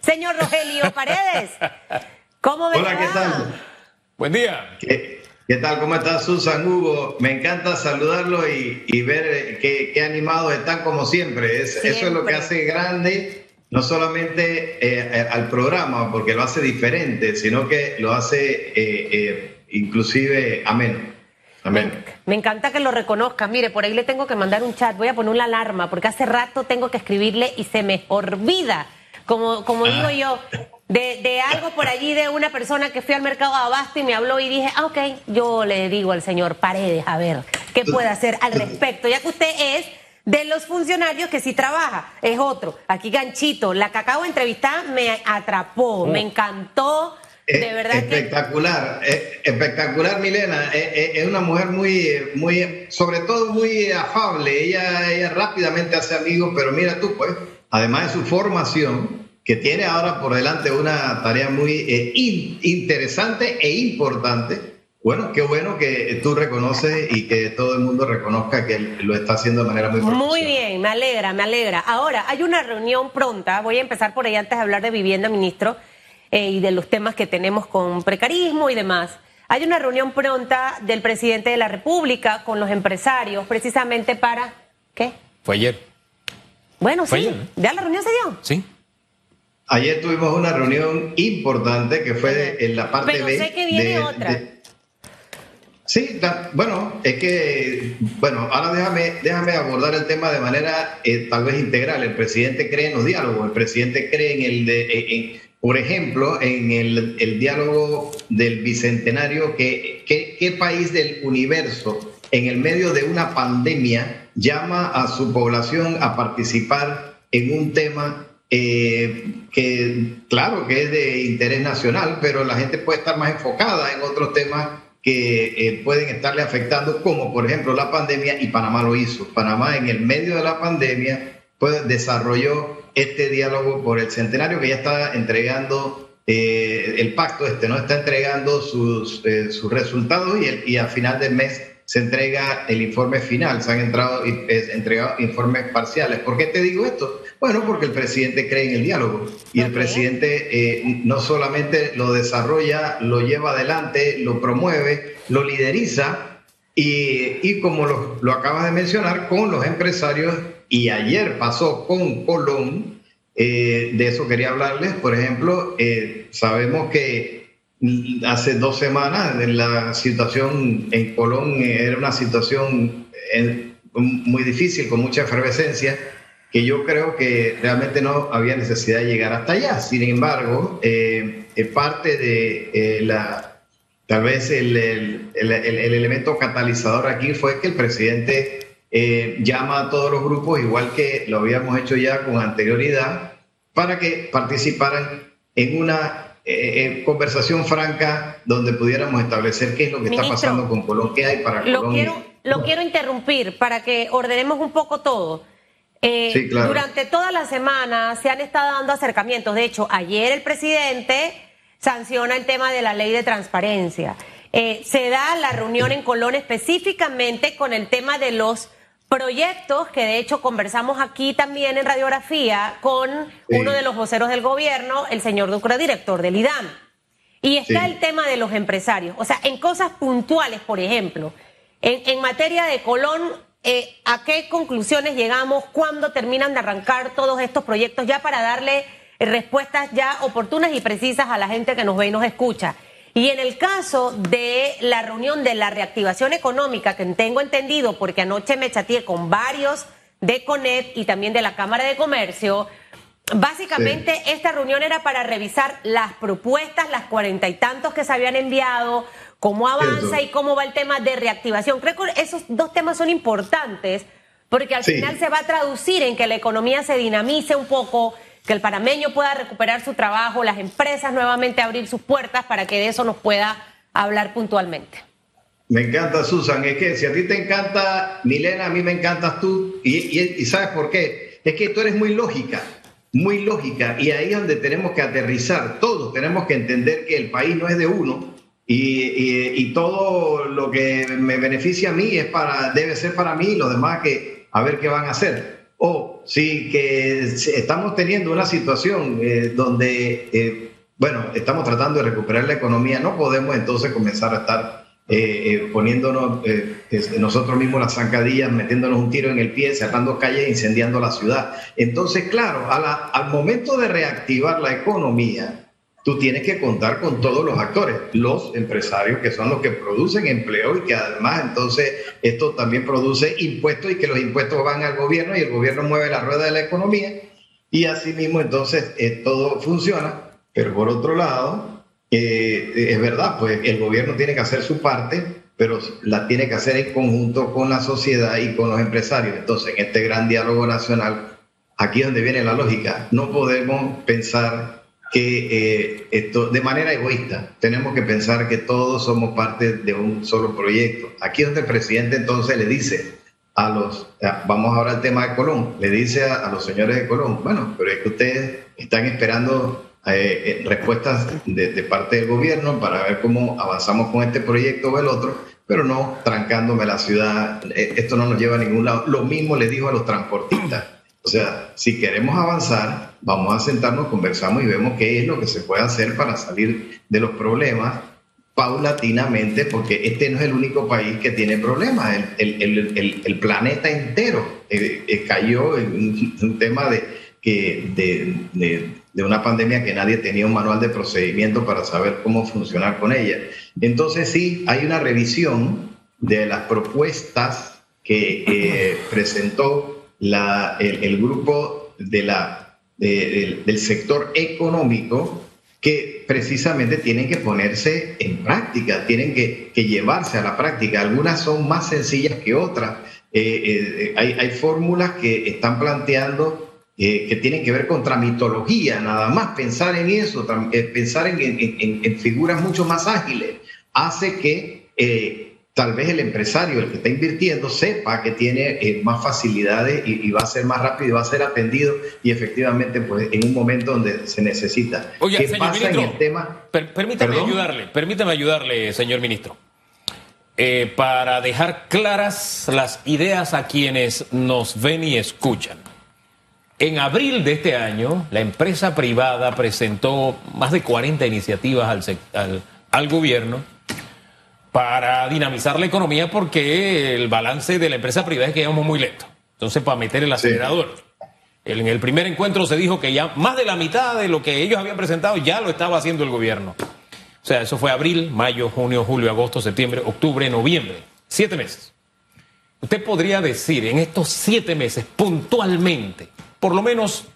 Señor Rogelio Paredes, ¿cómo me Hola, ¿qué tal? Buen día. ¿Qué, qué tal? ¿Cómo estás, Susan Hugo? Me encanta saludarlo y, y ver qué, qué, animados están como siempre. Es, siempre. Eso es lo que hace grande, no solamente eh, al programa, porque lo hace diferente, sino que lo hace eh, eh, inclusive ameno. Amén. Me, me, encanta que lo reconozca. Mire, por ahí le tengo que mandar un chat. Voy a poner una alarma porque hace rato tengo que escribirle y se me olvida como, como digo yo, de, de, algo por allí de una persona que fui al mercado de abasto y me habló y dije, ah, ok, yo le digo al señor Paredes, a ver, ¿qué puede hacer al respecto? Ya que usted es de los funcionarios que sí trabaja, es otro. Aquí Ganchito, la que acabo de entrevistar me atrapó, me encantó. De verdad espectacular, que... espectacular, Milena. Es una mujer muy, muy, sobre todo muy afable. Ella, ella rápidamente hace amigos, pero mira tú, pues, además de su formación, que tiene ahora por delante una tarea muy eh, in, interesante e importante. Bueno, qué bueno que tú reconoces y que todo el mundo reconozca que lo está haciendo de manera muy profesional. Muy bien, me alegra, me alegra. Ahora, hay una reunión pronta, voy a empezar por ahí antes de hablar de vivienda, ministro, eh, y de los temas que tenemos con precarismo y demás. Hay una reunión pronta del presidente de la República con los empresarios, precisamente para... ¿Qué? Fue ayer. Bueno, sí. Ayer. ¿Ya la reunión se dio? Sí. Ayer tuvimos una reunión importante que fue de, en la parte Pero B. sé que viene de, otra. de- sí, bueno, es que, bueno, ahora déjame, déjame abordar el tema de manera eh, tal vez integral. El presidente cree en los diálogos, el presidente cree en el de, en- en- por ejemplo, en el, el diálogo del bicentenario, que, que- ¿qué país del universo en el medio de una pandemia llama a su población a participar en un tema eh, que claro que es de interés nacional, pero la gente puede estar más enfocada en otros temas que eh, pueden estarle afectando, como por ejemplo la pandemia, y Panamá lo hizo. Panamá en el medio de la pandemia pues, desarrolló este diálogo por el centenario que ya está entregando eh, el pacto este, ¿no? Está entregando sus, eh, sus resultados y, el, y a final del mes se entrega el informe final, se han entrado, eh, entregado informes parciales. ¿Por qué te digo esto? Bueno, porque el presidente cree en el diálogo y el presidente eh, no solamente lo desarrolla, lo lleva adelante, lo promueve, lo lideriza y, y como lo, lo acabas de mencionar, con los empresarios y ayer pasó con Colón, eh, de eso quería hablarles, por ejemplo, eh, sabemos que hace dos semanas la situación en Colón era una situación eh, muy difícil, con mucha efervescencia, que yo creo que realmente no había necesidad de llegar hasta allá. Sin embargo, eh, eh, parte de eh, la, tal vez el, el, el, el, elemento catalizador aquí fue que el presidente eh, llama a todos los grupos, igual que lo habíamos hecho ya con anterioridad, para que participaran en una eh, conversación franca donde pudiéramos establecer qué es lo que Ministro, está pasando con Colón, qué hay para Lo Colombia. quiero, lo quiero interrumpir para que ordenemos un poco todo. Eh, Sí, claro. Durante toda la semana se han estado dando acercamientos. De hecho, ayer el presidente sanciona el tema de la ley de transparencia. Eh, se da la reunión en Colón específicamente con el tema de los proyectos que de hecho conversamos aquí también en radiografía con Sí. uno de los voceros del gobierno, el señor Ducre, director del IDAM. Y está Sí. el tema de los empresarios. O sea, en cosas puntuales, por ejemplo, en, en materia de Colón, eh, ¿a qué conclusiones llegamos? ¿Cuándo terminan de arrancar todos estos proyectos? Ya para darle respuestas ya oportunas y precisas a la gente que nos ve y nos escucha. Y en el caso de la reunión de la reactivación económica, que tengo entendido, porque anoche me chateé con varios de CONET y también de la Cámara de Comercio, Básicamente, esta reunión era para revisar las propuestas, las cuarenta y tantos que se habían enviado, cómo avanza Cierto. y cómo va el tema de reactivación. Creo que esos dos temas son importantes porque al Sí. final se va a traducir en que la economía se dinamice un poco, que el panameño pueda recuperar su trabajo, las empresas nuevamente abrir sus puertas para que de eso nos pueda hablar puntualmente. Me encanta, Susan. Es que si a ti te encanta Milena, a mí me encantas tú. Y, y- y ¿sabes por qué? Es que tú eres muy lógica, muy lógica. Y ahí es donde tenemos que aterrizar. Todos tenemos que entender que el país no es de uno. Y, y- todo lo que me beneficia a mí es para, debe ser para mí y los demás que a ver qué van a hacer. O sí, que estamos teniendo una situación eh, donde, eh, bueno, estamos tratando de recuperar la economía, no podemos entonces comenzar a estar eh, poniéndonos nosotros mismos las zancadillas, metiéndonos un tiro en el pie, cerrando calles, incendiando la ciudad. Entonces, claro, al momento de reactivar la economía, tú tienes que contar con todos los actores, los empresarios que son los que producen empleo y que además entonces esto también produce impuestos y que los impuestos van al gobierno y el gobierno mueve la rueda de la economía y así mismo entonces eh, todo funciona, pero por otro lado, eh, es verdad, pues el gobierno tiene que hacer su parte, pero la tiene que hacer en conjunto con la sociedad y con los empresarios. Entonces, en este gran diálogo nacional, aquí es donde viene la lógica, no podemos pensar que eh, esto, de manera egoísta, tenemos que pensar que todos somos parte de un solo proyecto. Aquí donde el presidente entonces le dice a los, vamos ahora al tema de Colón, le dice a, los señores de Colón, bueno, pero es que ustedes están esperando eh, eh, respuestas de, parte del gobierno para ver cómo avanzamos con este proyecto o el otro, pero no trancándome la ciudad, esto no nos lleva a ningún lado. Lo mismo le dijo a los transportistas o sea, si queremos avanzar, vamos a sentarnos, conversamos y vemos qué es lo que se puede hacer para salir de los problemas paulatinamente, porque este no es el único país que tiene problemas. El, planeta entero eh, eh, cayó en un, tema de, que, de, una pandemia que nadie tenía un manual de procedimiento para saber cómo funcionar con ella. Entonces sí, hay una revisión de las propuestas que eh, presentó la, el, grupo de la, del sector económico que precisamente tienen que ponerse en práctica, tienen que, llevarse a la práctica. Algunas son más sencillas que otras. Eh, eh, hay, hay, fórmulas que están planteando eh, que tienen que ver con tramitología, nada más pensar en eso, pensar en, en, en, figuras mucho más ágiles, hace que tal vez el empresario, el que está invirtiendo, sepa que tiene eh, más facilidades y, va a ser más rápido y va a ser atendido y efectivamente pues en un momento donde se necesita. Oye, ¿Qué pasa en el tema? permítame ayudarle, permítame ayudarle, señor ministro. Eh, para dejar claras las ideas a quienes nos ven y escuchan. En abril de este año, la empresa privada presentó más de 40 iniciativas al, al, al gobierno para dinamizar la economía porque el balance de la empresa privada es que íbamos muy lento. Entonces, para meter el acelerador. En el primer encuentro se dijo que ya más de la mitad de lo que ellos habían presentado ya lo estaba haciendo el gobierno. O sea, eso fue abril, mayo, junio, julio, agosto, septiembre, octubre, noviembre. Siete meses. Usted podría decir en estos siete meses, puntualmente, por lo menos,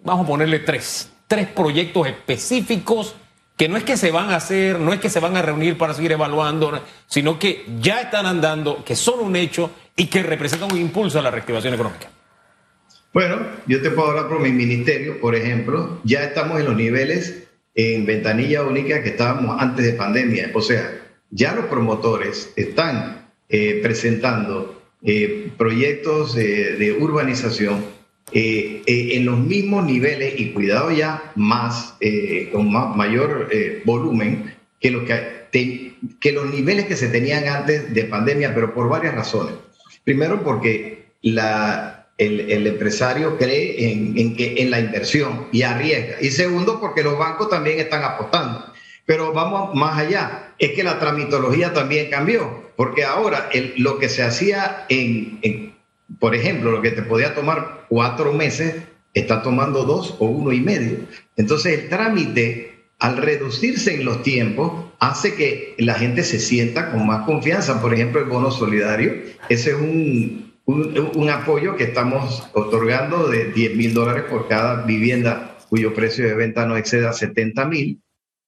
vamos a ponerle tres, tres proyectos específicos que no es que se van a hacer, no es que se van a reunir para seguir evaluando, sino que ya están andando, que son un hecho y que representan un impulso a la reactivación económica. Bueno, yo te puedo hablar por mi ministerio, por ejemplo, ya estamos en los niveles en ventanilla única que estábamos antes de pandemia, o sea, ya los promotores están eh, presentando eh, proyectos de urbanización eh, eh, en los mismos niveles y cuidado ya más, eh, con mayor volumen que, lo que, que los niveles que se tenían antes de pandemia, pero por varias razones. Primero porque la, el, empresario cree en, en, que, en la inversión y arriesga. Y segundo porque los bancos también están apostando. Pero vamos más allá, es que la tramitología también cambió, porque ahora el, lo que se hacía en, en por ejemplo, lo que te podía tomar cuatro meses, está tomando dos o uno y medio. Entonces el trámite, al reducirse en los tiempos, hace que la gente se sienta con más confianza. Por ejemplo, el bono solidario, ese es un, un, apoyo que estamos otorgando de 10 mil dólares por cada vivienda cuyo precio de venta no exceda 70 mil.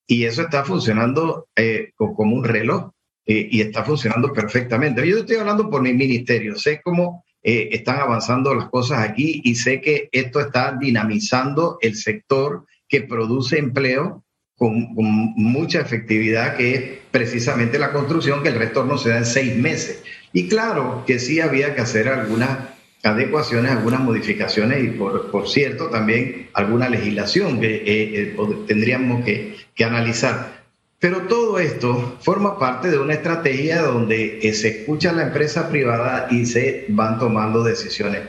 Y eso está funcionando eh, como un reloj eh, y está funcionando perfectamente. Yo estoy hablando por mi ministerio, sé cómo eh, están avanzando las cosas aquí y sé que esto está dinamizando el sector que produce empleo con, mucha efectividad, que es precisamente la construcción, que el retorno se da en seis meses. Y claro que sí había que hacer algunas adecuaciones, algunas modificaciones y por, cierto también alguna legislación que eh, eh, tendríamos que analizar. Pero todo esto forma parte de una estrategia donde eh, se escucha la empresa privada y se van tomando decisiones.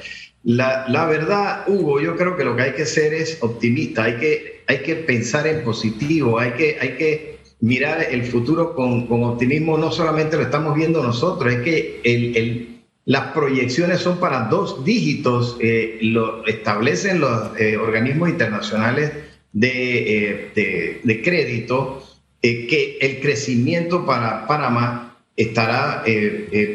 La, la, verdad, Hugo, yo creo que lo que hay que ser es optimista, hay que, hay que pensar en positivo, hay que, hay que mirar el futuro con, con optimismo. No solamente lo estamos viendo nosotros, es que el, el, las proyecciones son para dos dígitos, eh, lo establecen los eh, organismos internacionales de, de, de crédito, que el crecimiento para Panamá estará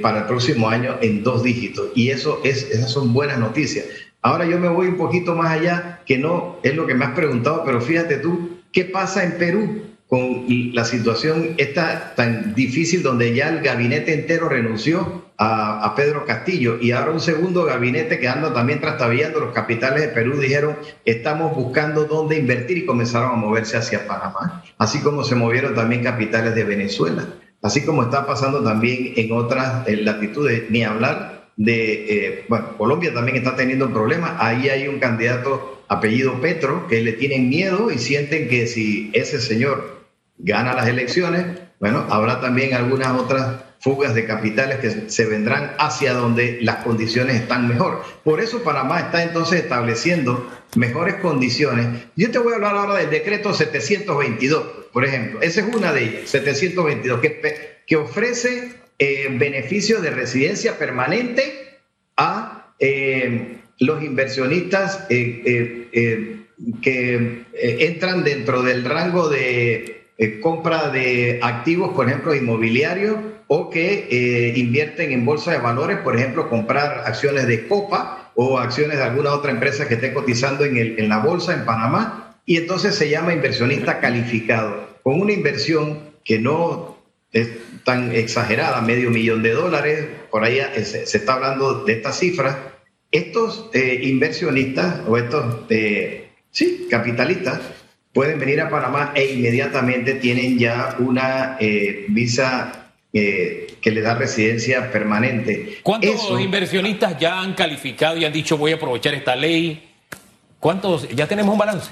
para el próximo año en dos dígitos. Y eso es, esas son buenas noticias. Ahora yo me voy un poquito más allá, que no es lo que me has preguntado, pero fíjate tú, ¿qué pasa en Perú? Con la situación esta tan difícil donde ya el gabinete entero renunció a, Pedro Castillo. Y ahora un segundo gabinete que anda también trastabillando los capitales de Perú dijeron estamos buscando dónde invertir y comenzaron a moverse hacia Panamá, así como se movieron también capitales de Venezuela, así como está pasando también en otras latitudes, ni hablar de, eh, bueno, Colombia también está teniendo problemas, ahí hay un candidato apellido Petro que le tienen miedo y sienten que si ese señor gana las elecciones, bueno, habrá también algunas otras fugas de capitales que se vendrán hacia donde las condiciones están mejor. Por eso Panamá está entonces estableciendo mejores condiciones. Yo te voy a hablar ahora del decreto 722, por ejemplo. Esa es una de ellas, 722, que, que ofrece eh, beneficios de residencia permanente a eh, los inversionistas eh, que entran dentro del rango de eh, compra de activos, por ejemplo, inmobiliarios, o que eh, invierten en bolsa de valores, por ejemplo, comprar acciones de Copa o acciones de alguna otra empresa que esté cotizando en, el, en la bolsa en Panamá, y entonces se llama inversionista calificado, con una inversión que no es tan exagerada, medio millón de dólares, por ahí eh, se, está hablando de estas cifras. Estos inversionistas o estos, sí, capitalistas, pueden venir a Panamá e inmediatamente tienen ya una eh, visa eh, que le da residencia permanente. ¿Cuántos inversionistas ya han calificado y han dicho voy a aprovechar esta ley? ¿Cuántos? ¿Ya tenemos un balance?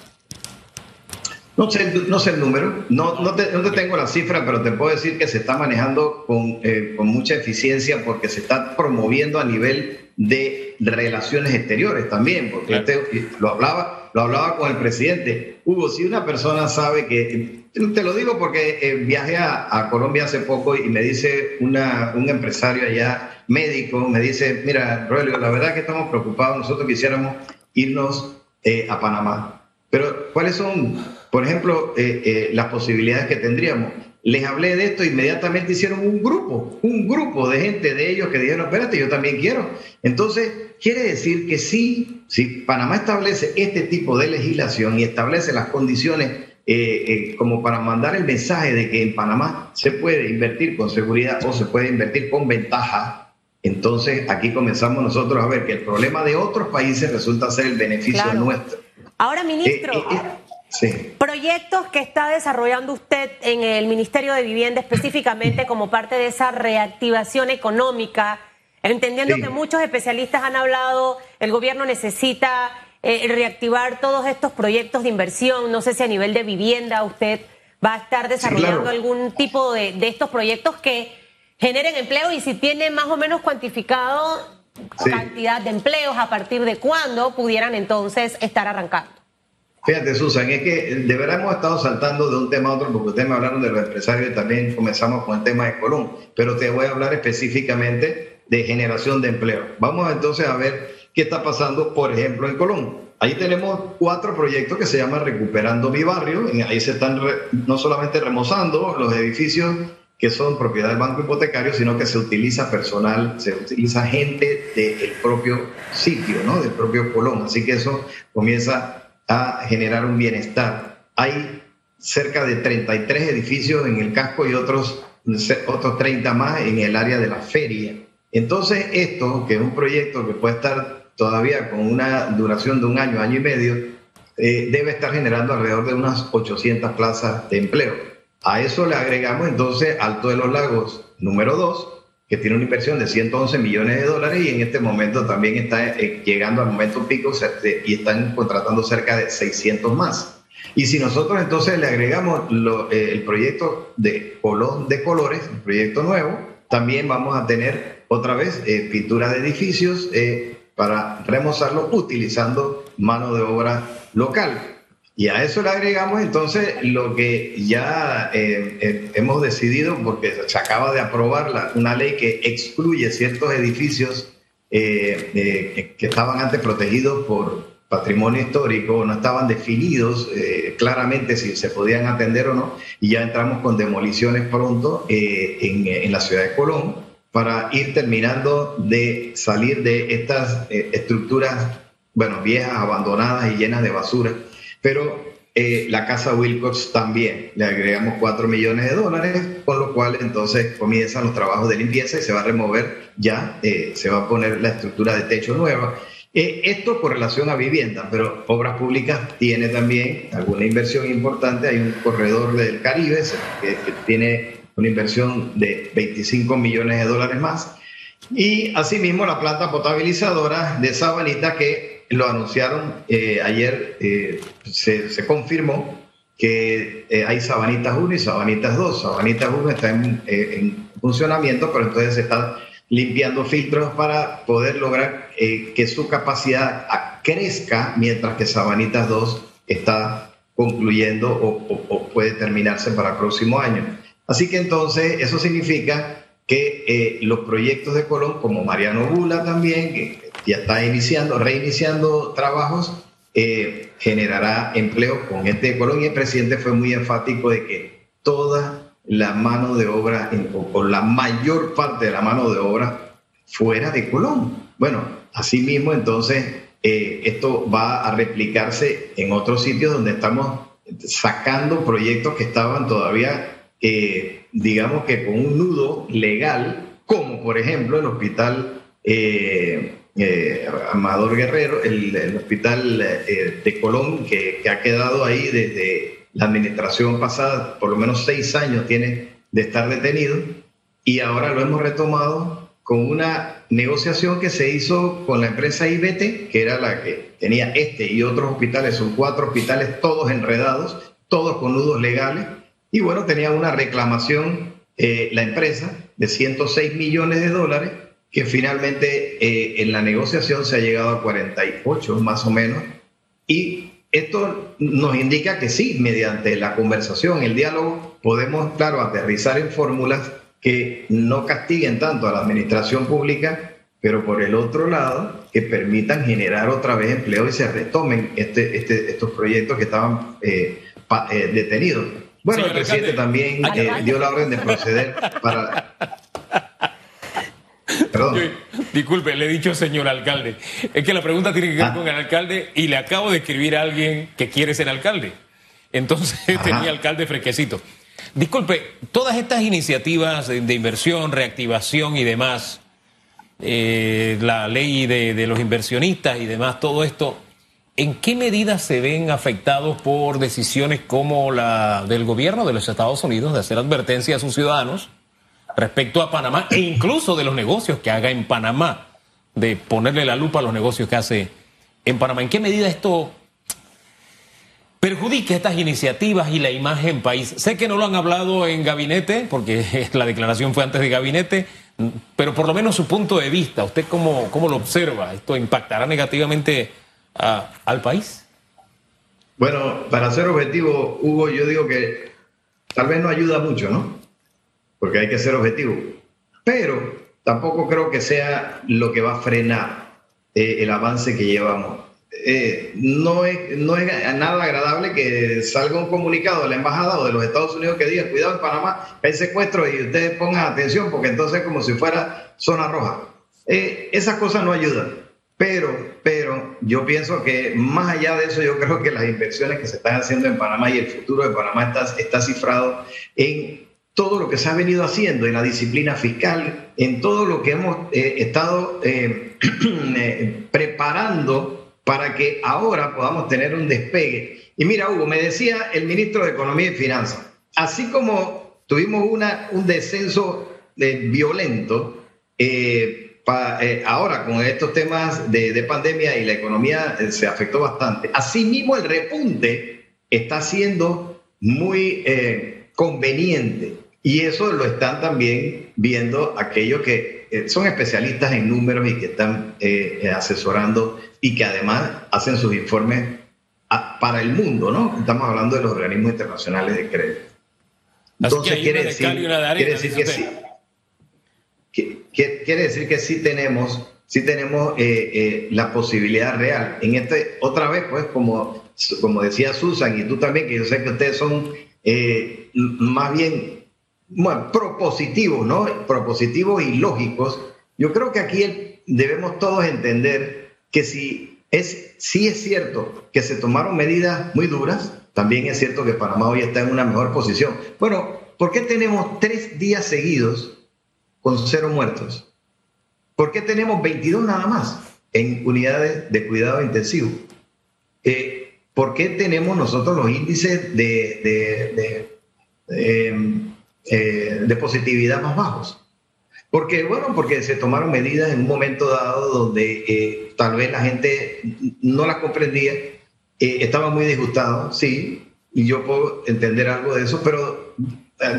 No sé, no sé el número, no, no, te, tengo la cifra, pero te puedo decir que se está manejando con, eh, con mucha eficiencia porque se está promoviendo a nivel de relaciones exteriores también, porque este, lo hablaba, lo hablaba con el presidente. Hugo, si una persona sabe que, te lo digo porque eh, viajé a, Colombia hace poco y me dice una, un empresario allá, médico, me dice, mira, Roelio, la verdad que estamos preocupados, nosotros quisiéramos irnos eh, a Panamá. Pero, ¿cuáles son, por ejemplo, eh, las posibilidades que tendríamos? Les hablé de esto, inmediatamente hicieron un grupo, un grupo de gente de ellos que dijeron, espérate, yo también quiero. Entonces, quiere decir que sí, si Panamá establece este tipo de legislación y establece las condiciones eh, eh, como para mandar el mensaje de que en Panamá se puede invertir con seguridad o se puede invertir con ventaja, entonces aquí comenzamos nosotros a ver que el problema de otros países resulta ser el beneficio nuestro. Ahora, ministro, eh, Proyectos que está desarrollando usted en el Ministerio de Vivienda específicamente como parte de esa reactivación económica, entendiendo que muchos especialistas han hablado, el gobierno necesita eh, reactivar todos estos proyectos de inversión, no sé si a nivel de vivienda usted va a estar desarrollando algún tipo de, de, estos proyectos que generen empleo y si tiene más o menos cuantificado cantidad de empleos, a partir de cuándo pudieran entonces estar arrancando. Fíjate, Susan, es que de verdad hemos estado saltando de un tema a otro porque ustedes me hablaron de los empresarios y también comenzamos con el tema de Colón, pero te voy a hablar específicamente de generación de empleo. Vamos entonces a ver qué está pasando, por ejemplo, en Colón. Ahí tenemos cuatro proyectos que se llaman Recuperando mi barrio. Ahí se están no solamente remozando los edificios que son propiedad del banco hipotecario, sino que se utiliza personal, se utiliza gente del propio sitio, ¿no? del propio Colón. Así que eso comienza a generar un bienestar. Hay cerca de 33 edificios en el casco y otros, otros 30 más en el área de la feria. Entonces, esto, que es un proyecto que puede estar todavía con una duración de un año, año y medio, eh, debe estar generando alrededor de unas 800 plazas de empleo. A eso le agregamos entonces Alto de los Lagos número 2, que tiene una inversión de 111 millones de dólares y en este momento también está eh, llegando al momento pico y están contratando cerca de 600 más. Y si nosotros entonces le agregamos eh, el proyecto de Colón de Colores, el proyecto nuevo, también vamos a tener otra vez eh, pintura de edificios, para remozarlo utilizando mano de obra local. Y a eso le agregamos entonces lo que ya eh, eh, hemos decidido, porque se acaba de aprobar una ley que excluye ciertos edificios eh, que estaban antes protegidos por patrimonio histórico, no estaban definidos claramente si se podían atender o no, y ya entramos con demoliciones pronto en, en, la ciudad de Colón para ir terminando de salir de estas estructuras, bueno, viejas, abandonadas y llenas de basura pero eh, la casa Wilcox también le agregamos 4 millones de dólares, con lo cual entonces comienzan los trabajos de limpieza y se va a remover ya, eh, se va a poner la estructura de techo nueva. Eh, esto con relación a vivienda, pero Obras Públicas tiene también alguna inversión importante. Hay un corredor del Caribe que, tiene una inversión de 25 millones de dólares más. Y asimismo la planta potabilizadora de Sabanita que lo anunciaron eh, ayer, eh, se, confirmó que eh, hay Sabanitas 1 y Sabanitas 2. Sabanitas 1 está en, funcionamiento, pero entonces se están limpiando filtros para poder lograr que su capacidad crezca mientras que Sabanitas 2 está concluyendo o, puede terminarse para el próximo año. Así que entonces eso significa que los proyectos de Colón, como Mariano Bula también, que ya está iniciando, reiniciando trabajos, eh, generará empleo con este Colón y el presidente fue muy enfático de que toda la mano de obra, o, la mayor parte de la mano de obra fuera de Colón. Bueno, asimismo entonces eh, esto va a replicarse en otros sitios donde estamos sacando proyectos que estaban todavía, digamos que con un nudo legal, como por ejemplo el hospital eh, Amador Guerrero, el, hospital eh, de Colón, que, ha quedado ahí desde la administración pasada, por lo menos seis años tiene de estar detenido, y ahora lo hemos retomado con una negociación que se hizo con la empresa IBT, que era la que tenía este y otros hospitales, son cuatro hospitales todos enredados, todos con nudos legales, y bueno, tenía una reclamación eh, la empresa de 106 millones de dólares que finalmente eh, en la negociación se ha llegado a 48 más o menos. Y esto nos indica que sí, mediante la conversación, el diálogo, podemos, claro, aterrizar en fórmulas que no castiguen tanto a la administración pública, pero por el otro lado, que permitan generar otra vez empleo y se retomen este, este, estos proyectos que estaban eh, eh, detenidos. Bueno, el presidente también dio la orden de proceder para disculpe, le he dicho señor alcalde. Es que la pregunta tiene que ver ah. con el alcalde y le acabo de escribir a alguien que quiere ser alcalde. Entonces tenía alcalde fresquecito. Disculpe, todas estas iniciativas de, inversión, reactivación y demás, eh, la ley de, los inversionistas y demás, todo esto, ¿en qué medida se ven afectados por decisiones como la del gobierno de los Estados Unidos de hacer advertencia a sus ciudadanos? Respecto a Panamá e incluso de los negocios que haga en Panamá, de ponerle la lupa a los negocios que hace en Panamá. ¿En qué medida esto perjudica estas iniciativas y la imagen país? Sé que no lo han hablado en gabinete, porque la declaración fue antes de gabinete, pero por lo menos su punto de vista, ¿usted cómo, cómo lo observa? ¿Esto impactará negativamente al país? Bueno, para ser objetivo, Hugo, yo digo que tal vez no ayuda mucho, ¿no? Porque hay que ser objetivo. Pero tampoco creo que sea lo que va a frenar eh, el avance que llevamos. Eh, no, es, no es nada agradable que salga un comunicado de la embajada o de los Estados Unidos que diga, cuidado en Panamá, hay secuestro y ustedes pongan atención porque entonces es como si fuera zona roja. Eh, esas cosas no ayudan. Pero, pero yo pienso que más allá de eso, yo creo que las inversiones que se están haciendo en Panamá y el futuro de Panamá está, está cifrado en todo lo que se ha venido haciendo en la disciplina fiscal, en todo lo que hemos eh, estado eh, eh, preparando para que ahora podamos tener un despegue. Y mira, Hugo, me decía el ministro de Economía y Finanzas, así como tuvimos un descenso violento, ahora con estos temas de, pandemia y la economía se afectó bastante, asimismo el repunte está siendo muy conveniente y eso lo están también viendo aquellos que eh, son especialistas en números y que están eh, asesorando y que además hacen sus informes para el mundo, ¿no? Estamos hablando de los organismos internacionales de crédito. Entonces quiere decir, quiere decir que sí. Quiere decir que sí tenemos, sí tenemos la posibilidad real. En este, otra vez, pues, como, como decía Susan y tú también, que yo sé que ustedes son más bien bueno, propositivos, ¿no? Propositivos y lógicos. Yo creo que aquí debemos todos entender que si es, es cierto que se tomaron medidas muy duras, también es cierto que Panamá hoy está en una mejor posición. Bueno, ¿por qué tenemos tres días seguidos con cero muertos? ¿Por qué tenemos 22 nada más en unidades de cuidado intensivo? Eh, ¿Por qué tenemos nosotros los índices de, de eh, de positividad más bajos. Porque, bueno, porque se tomaron medidas en un momento dado donde eh, tal vez la gente no las comprendía, eh, estaba muy disgustado, sí, y yo puedo entender algo de eso, pero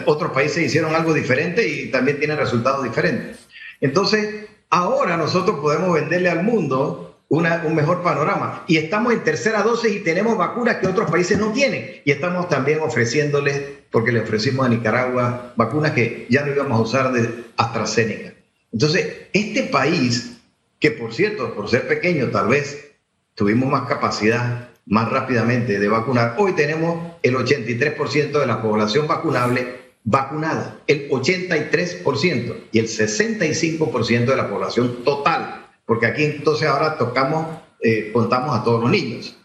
otros países hicieron algo diferente y también tienen resultados diferentes. Entonces, ahora nosotros podemos venderle al mundo una, un mejor panorama. Y estamos en tercera dosis y tenemos vacunas que otros países no tienen. Y estamos también ofreciéndoles, porque le ofrecimos a Nicaragua vacunas que ya no íbamos a usar de AstraZeneca. Entonces, este país, que por cierto, por ser pequeño, tal vez tuvimos más capacidad más rápidamente de vacunar, hoy tenemos el 83% de la población vacunable vacunada, el 83% y el 65% de la población total porque aquí entonces ahora tocamos, eh, contamos a todos los niños.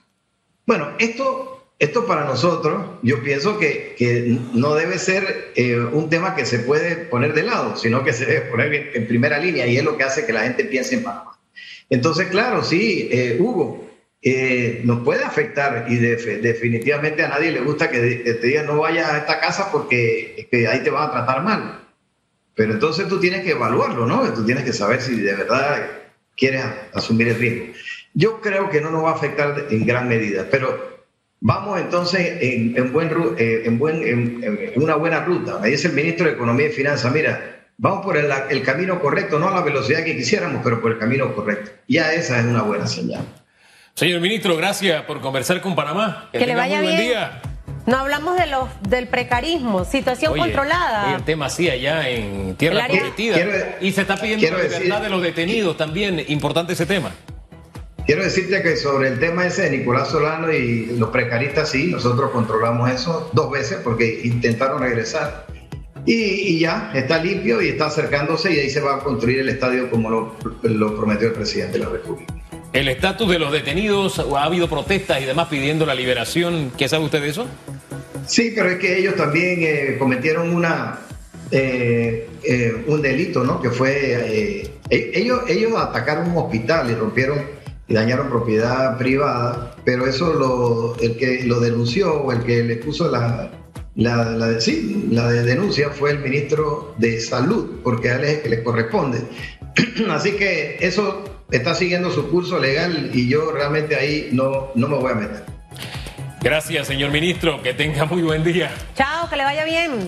Bueno, esto, esto para nosotros, yo pienso que, que no debe ser eh, un tema que se puede poner de lado, sino que se debe poner en, primera línea y es lo que hace que la gente piense en Panamá. Entonces, claro, sí, eh, Hugo, nos puede afectar y definitivamente a nadie le gusta que, te digan no vayas a esta casa porque ahí te van a tratar mal. Pero entonces tú tienes que evaluarlo, ¿no? Tú tienes que saber si de verdad quiere asumir el riesgo. Yo creo que no nos va a afectar en gran medida, pero vamos entonces en, buen, eh, en, buen, en, una buena ruta. Me dice el ministro de Economía y Finanzas, mira, vamos por el, el, camino correcto, no a la velocidad que quisiéramos, pero por el camino correcto. Ya esa es una buena señal. Señor ministro, gracias por conversar con Panamá. Que, le vaya bien. Buen día. No hablamos de los del precarismo, situación controlada. el tema sí allá en tierra prometida. y se está pidiendo la libertad de los detenidos también. Importante ese tema. Quiero decirte que sobre el tema ese de Nicolás Solano y los precaristas, sí, nosotros controlamos eso dos veces porque intentaron regresar. Y, ya, está limpio y está acercándose y ahí se va a construir el estadio como lo, lo prometió el presidente de la República. El estatus de los detenidos, ha habido protestas y demás pidiendo la liberación. ¿Qué sabe usted de eso? Sí, pero es que ellos también eh, cometieron una, eh, eh, un delito, ¿no? Que fue, e-, ellos, ellos atacaron un hospital y rompieron y dañaron propiedad privada, pero eso lo, el que lo denunció o el que le puso la, la, la, sí, la denuncia fue el ministro de Salud, porque a él es el que le corresponde. Así que eso está siguiendo su curso legal y yo realmente ahí no, no me voy a meter. Gracias, señor ministro. Que tenga muy buen día. Chao, que le vaya bien.